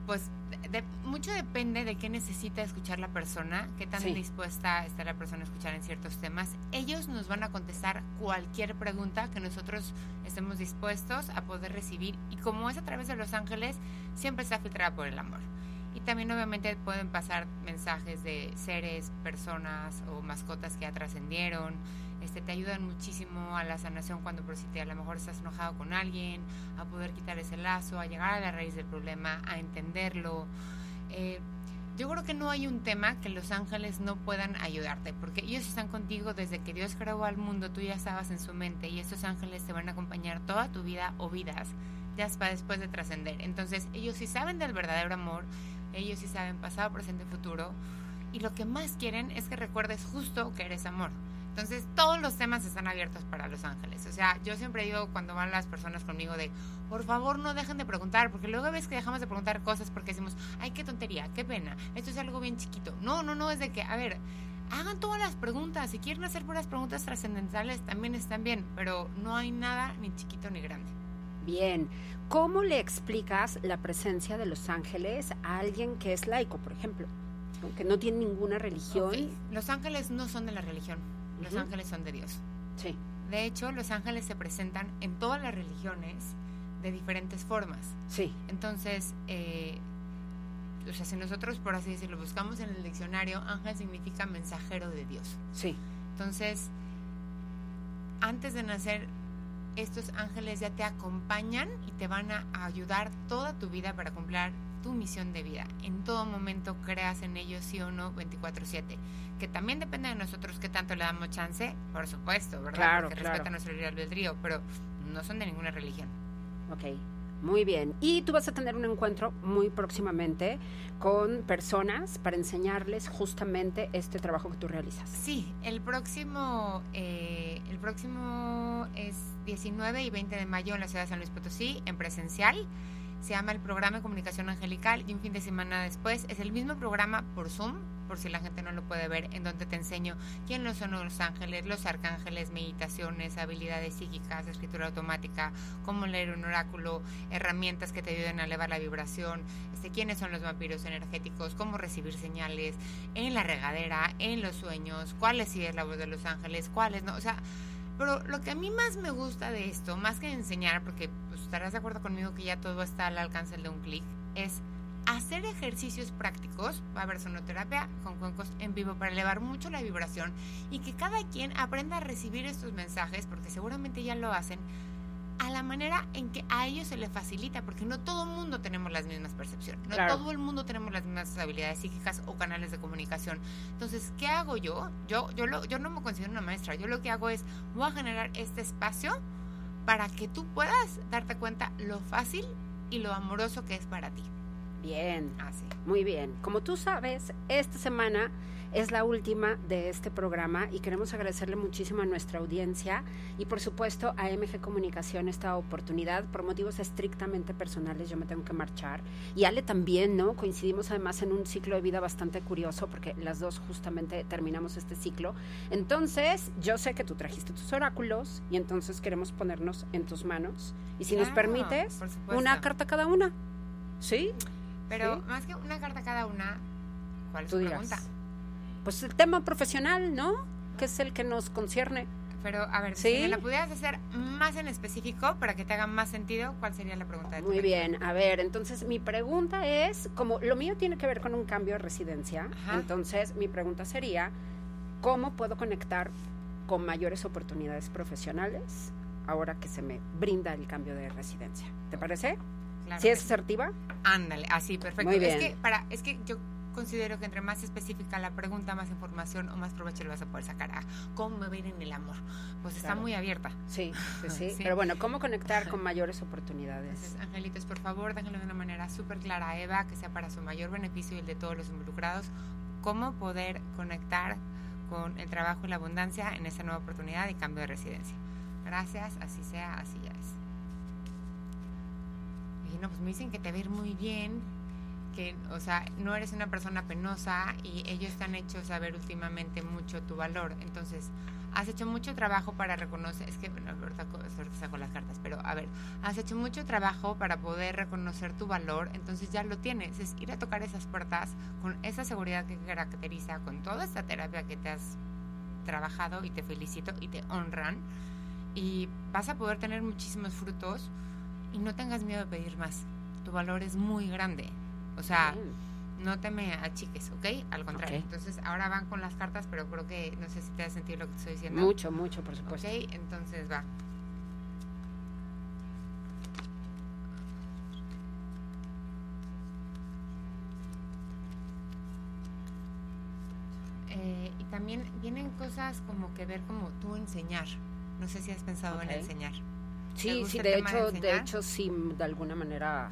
pues de, mucho depende de qué necesita escuchar la persona, qué tan sí. dispuesta está la persona a escuchar en ciertos temas. Ellos nos van a contestar cualquier pregunta que nosotros estemos dispuestos a poder recibir. Y como es a través de Los Ángeles, siempre está filtrada por el amor. Y también obviamente pueden pasar mensajes de seres, personas o mascotas que ya trascendieron. Este, te ayudan muchísimo a la sanación cuando por si te, a lo mejor estás enojado con alguien, a poder quitar ese lazo, a llegar a la raíz del problema, a entenderlo. Eh, yo creo que no hay un tema que los ángeles no puedan ayudarte, porque ellos están contigo desde que Dios creó al mundo, tú ya estabas en su mente y estos ángeles te van a acompañar toda tu vida o vidas, ya para después de trascender. Entonces, ellos sí saben del verdadero amor, ellos sí saben pasado, presente, futuro, y lo que más quieren es que recuerdes justo que eres amor. Entonces, todos los temas están abiertos para los ángeles. O sea, yo siempre digo cuando van las personas conmigo de, por favor, no dejen de preguntar, porque luego ves que dejamos de preguntar cosas porque decimos, ay, qué tontería, qué pena, esto es algo bien chiquito. No, no, no, es de que, a ver, hagan todas las preguntas. Si quieren hacer puras preguntas trascendentales, también están bien, pero no hay nada ni chiquito ni grande. Bien. ¿Cómo le explicas la presencia de los ángeles a alguien que es laico, por ejemplo? Que no tiene ninguna religión. Los ángeles no son de la religión, los ángeles son de Dios. Sí. De hecho, los ángeles se presentan en todas las religiones de diferentes formas. Sí. Entonces, eh, o sea, si nosotros, por así decirlo, buscamos en el diccionario, ángel significa mensajero de Dios. Sí. Entonces, antes de nacer, estos ángeles ya te acompañan y te van a ayudar toda tu vida para cumplir tu misión de vida. En todo momento creas en ellos sí o no 24/7. Que también depende de nosotros qué tanto le damos chance, por supuesto, ¿verdad? Claro, Porque claro. respeta nuestro libre albedrío, pero no son de ninguna religión. Ok, muy bien. Y tú vas a tener un encuentro muy próximamente con personas para enseñarles justamente este trabajo que tú realizas. Sí, el próximo, eh, el próximo es 19 y 20 de mayo en la ciudad de San Luis Potosí, en presencial. Se llama el programa de comunicación angelical y un fin de semana después. Es el mismo programa por Zoom, por si la gente no lo puede ver, en donde te enseño quiénes son los ángeles, los arcángeles, meditaciones, habilidades psíquicas, escritura automática, cómo leer un oráculo, herramientas que te ayuden a elevar la vibración, este, quiénes son los vampiros energéticos, cómo recibir señales en la regadera, en los sueños, cuál sí es la voz de los ángeles, cuáles no, o sea, pero lo que a mí más me gusta de esto, más que enseñar, porque pues, estarás de acuerdo conmigo que ya todo está al alcance de un clic, es hacer ejercicios prácticos, va a haber sonoterapia con cuencos en vivo para elevar mucho la vibración y que cada quien aprenda a recibir estos mensajes, porque seguramente ya lo hacen, a la manera en que a ellos se les facilita, porque no todo el mundo tenemos las mismas percepciones, no Claro. todo el mundo tenemos las mismas habilidades psíquicas o canales de comunicación. Entonces, ¿qué hago yo? Yo, yo, lo, yo no me considero una maestra, yo lo que hago es, voy a generar este espacio para que tú puedas darte cuenta lo fácil y lo amoroso que es para ti. Bien. Así. Muy bien. Como tú sabes, esta semana es la última de este programa y queremos agradecerle muchísimo a nuestra audiencia y por supuesto a MG Comunicación esta oportunidad por motivos estrictamente personales. Yo me tengo que marchar y Ale también, ¿no? Coincidimos además en un ciclo de vida bastante curioso porque las dos justamente terminamos este ciclo. Entonces, yo sé que tú trajiste tus oráculos y entonces queremos ponernos en tus manos y si nos permites, una carta cada una. ¿Sí? Pero Sí. más que una carta cada una, ¿cuál es tu dirás. Pues el tema profesional, ¿no? Que es el que nos concierne. Pero, a ver, ¿Sí? si me la pudieras hacer más en específico para que te haga más sentido, ¿cuál sería la pregunta de tu Muy bien, a ver, entonces mi pregunta es, como lo mío tiene que ver con un cambio de residencia, Ajá. entonces mi pregunta sería, ¿cómo puedo conectar con mayores oportunidades profesionales ahora que se me brinda el cambio de residencia? ¿Te parece? Claro ¿Sí es asertiva? Ándale, así, perfecto. Muy bien. Es que, para, es que yo considero que entre más específica la pregunta, más información o más provecho le vas a poder sacar a cómo me va a ir en el amor. Pues está Claro. muy abierta. Sí, sí, sí, Sí. Pero bueno, ¿cómo conectar con mayores oportunidades? Entonces, angelitos, por favor, déjenlo de una manera súper clara a Eva, que sea para su mayor beneficio y el de todos los involucrados, cómo poder conectar con el trabajo y la abundancia en esta nueva oportunidad y cambio de residencia. Gracias, así sea, así ya es. Y no, pues me dicen que te va a ir muy bien, que, o sea, no eres una persona penosa y ellos te han hecho saber últimamente mucho tu valor. Entonces, has hecho mucho trabajo para reconocer, es que, bueno, ahorita co- ahorita saco las cartas, pero a ver, has hecho mucho trabajo para poder reconocer tu valor, entonces ya lo tienes, es ir a tocar esas puertas con esa seguridad que caracteriza, con toda esta terapia que te has trabajado y te felicito y te honran y vas a poder tener muchísimos frutos y no tengas miedo de pedir más. Tu valor es muy grande. O sea, no te me achiques, ¿ok? Al contrario. Entonces, ahora van con las cartas, pero creo que no sé si te ha sentido lo que estoy diciendo. Mucho, mucho, por supuesto. Ok, entonces va. Eh, y también vienen cosas como que ver como tú enseñar. No sé si has pensado en enseñar. Sí, sí, de hecho, de hecho sí, de alguna manera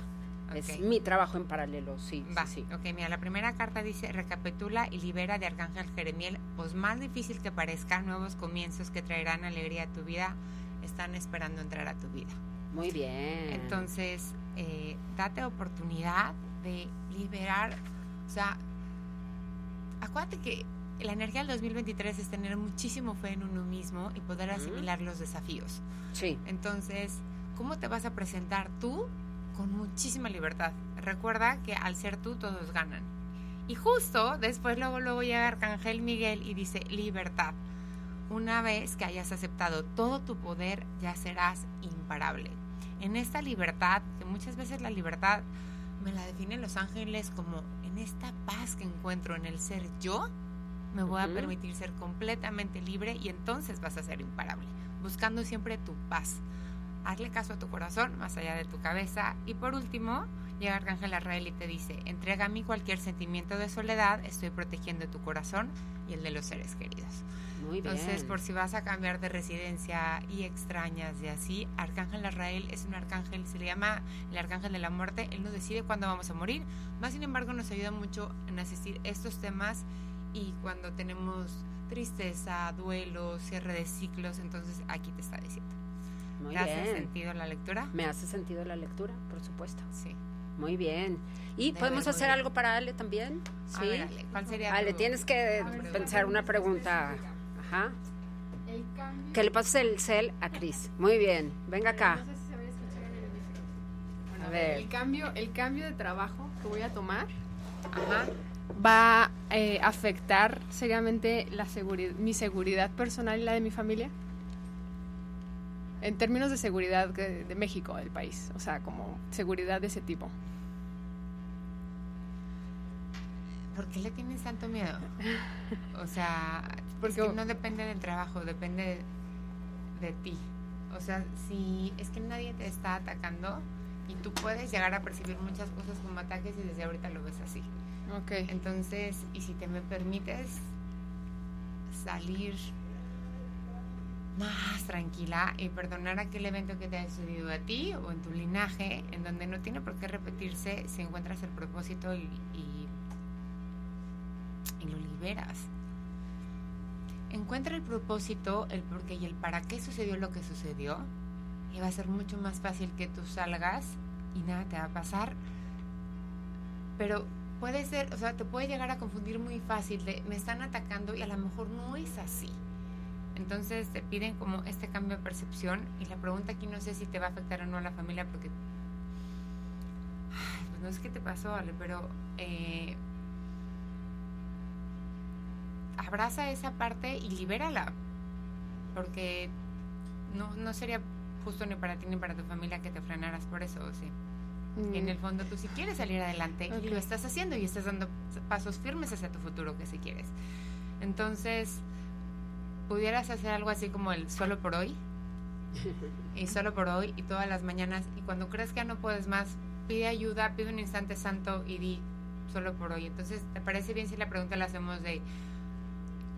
Ok. es mi trabajo en paralelo, sí, Va, sí, sí. ok, mira, la primera carta dice, recapitula y libera de Arcángel Jeremiel, pues más difícil que parezca, nuevos comienzos que traerán alegría a tu vida, están esperando entrar a tu vida. Muy bien. Entonces, eh, date oportunidad de liberar, o sea, acuérdate que la energía del 2023 es tener muchísimo fe en uno mismo y poder asimilar los desafíos. Sí. Entonces, ¿cómo te vas a presentar tú con muchísima libertad? Recuerda que al ser tú todos ganan. Y justo después luego luego llega Arcángel Miguel y dice libertad. Una vez que hayas aceptado todo tu poder, ya serás imparable. En esta libertad, que muchas veces la libertad me la definen los ángeles como en esta paz que encuentro en el ser yo, me voy a permitir ser completamente libre y entonces vas a ser imparable, buscando siempre tu paz. Hazle caso a tu corazón, más allá de tu cabeza. Y por último, llega Arcángel Arrael y te dice, entrega a mí cualquier sentimiento de soledad, estoy protegiendo tu corazón y el de los seres queridos. Muy bien. Entonces, por si vas a cambiar de residencia y extrañas y así, Arcángel Arrael es un arcángel, se le llama el arcángel de la muerte, él no decide cuándo vamos a morir, más sin embargo nos ayuda mucho en asistir estos temas y cuando tenemos tristeza, duelo, cierre de ciclos, entonces aquí te está diciendo. Muy ¿Te hace bien. sentido la lectura? Me hace sentido la lectura, por supuesto. Sí. Muy bien. ¿Y Debe podemos hacer bien. algo para Ale también? A ver, Ale, ¿cuál sería Ale, tu- tienes que pensar una pregunta. Ajá. Que le pases el cel a Cris. Muy bien. Venga acá. No sé si se va a escuchar en el micrófono. Bueno, A ver. El cambio, el cambio de trabajo que voy a tomar va a eh, afectar seriamente la seguri- mi seguridad personal y la de mi familia. En términos de seguridad de, de México, del país. O sea, como seguridad de ese tipo. ¿Por qué le tienes tanto miedo? O sea, porque no depende del trabajo, depende de ti. O sea, si es que nadie te está atacando y tú puedes llegar a percibir muchas cosas como ataques y desde ahorita lo ves así. Ok. Entonces, y si te me permites salir más tranquila y perdonar aquel evento que te haya sucedido a ti o en tu linaje, en donde no tiene por qué repetirse si encuentras el propósito y, lo liberas. Encuentra el propósito, el por qué y el para qué sucedió lo que sucedió y va a ser mucho más fácil que tú salgas y nada te va a pasar. Pero puede ser, o sea, te puede llegar a confundir muy fácil me están atacando y a lo mejor no es así. Entonces te piden como este cambio de percepción y la pregunta aquí no sé si te va a afectar o no a la familia porque ay, pues no es que te pasó, Ale, pero eh, abraza esa parte y libérala porque no, no sería justo ni para ti ni para tu familia que te frenaras por eso, ¿o sí? Mm. En el fondo tú sí quieres salir adelante y Ok. lo estás haciendo y estás dando pasos firmes hacia tu futuro que si quieres. Entonces, pudieras hacer algo así como el solo por hoy y solo por hoy y todas las mañanas y cuando crees que ya no puedes más, pide ayuda, pide un instante santo y di solo por hoy. Entonces, ¿te parece bien si la pregunta la hacemos de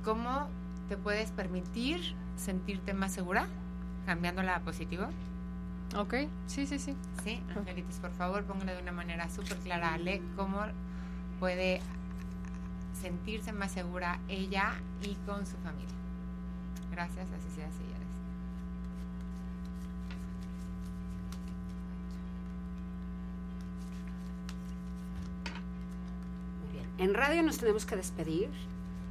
cómo te puedes permitir sentirte más segura cambiándola a positivo? Ok, sí, sí, sí. Sí, Angelitos, por favor, póngale de una manera súper clara a Ale cómo puede sentirse más segura ella y con su familia. Gracias, así sea, señores. Muy bien. En radio nos tenemos que despedir,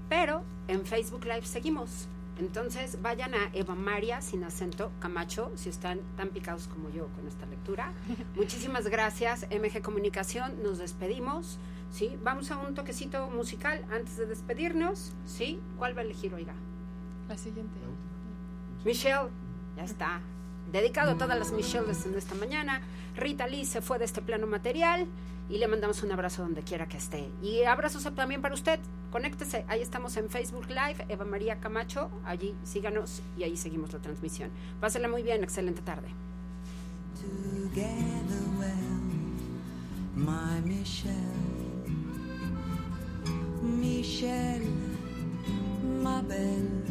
pero en Facebook Live seguimos. Entonces vayan a Eva María sin acento Camacho si están tan picados como yo con esta lectura. Muchísimas gracias MG Comunicación, nos despedimos. ¿sí? Vamos a un toquecito musical antes de despedirnos. ¿sí? ¿Cuál va a elegir, oiga? La siguiente. Michelle, ya está. Dedicado a todas las Michelles en esta mañana. Rita Lee se fue de este plano material y le mandamos un abrazo donde quiera que esté. Y abrazos también para usted. Conéctese, ahí estamos en Facebook Live, Eva María Camacho, allí síganos y ahí seguimos la transmisión. Pásela muy bien, excelente tarde. together well, my Michelle. Michelle, ma belle.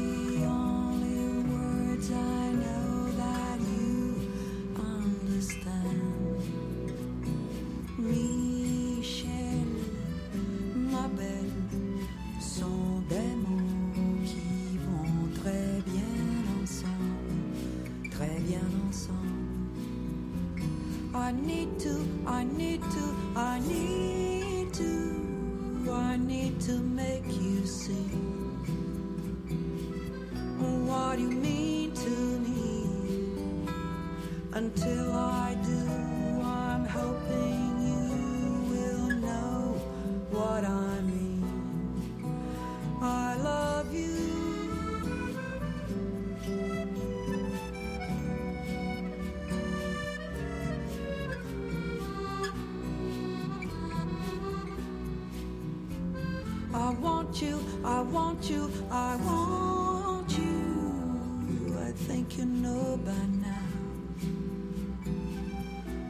want you, I want you. I think you know by now.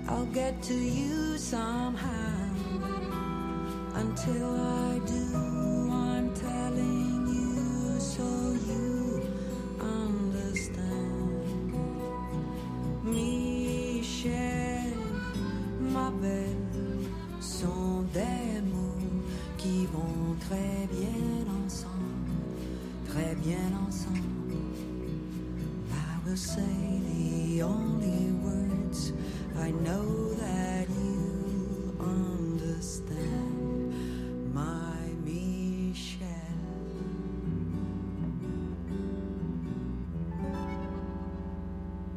I'll get to you somehow. Until I do,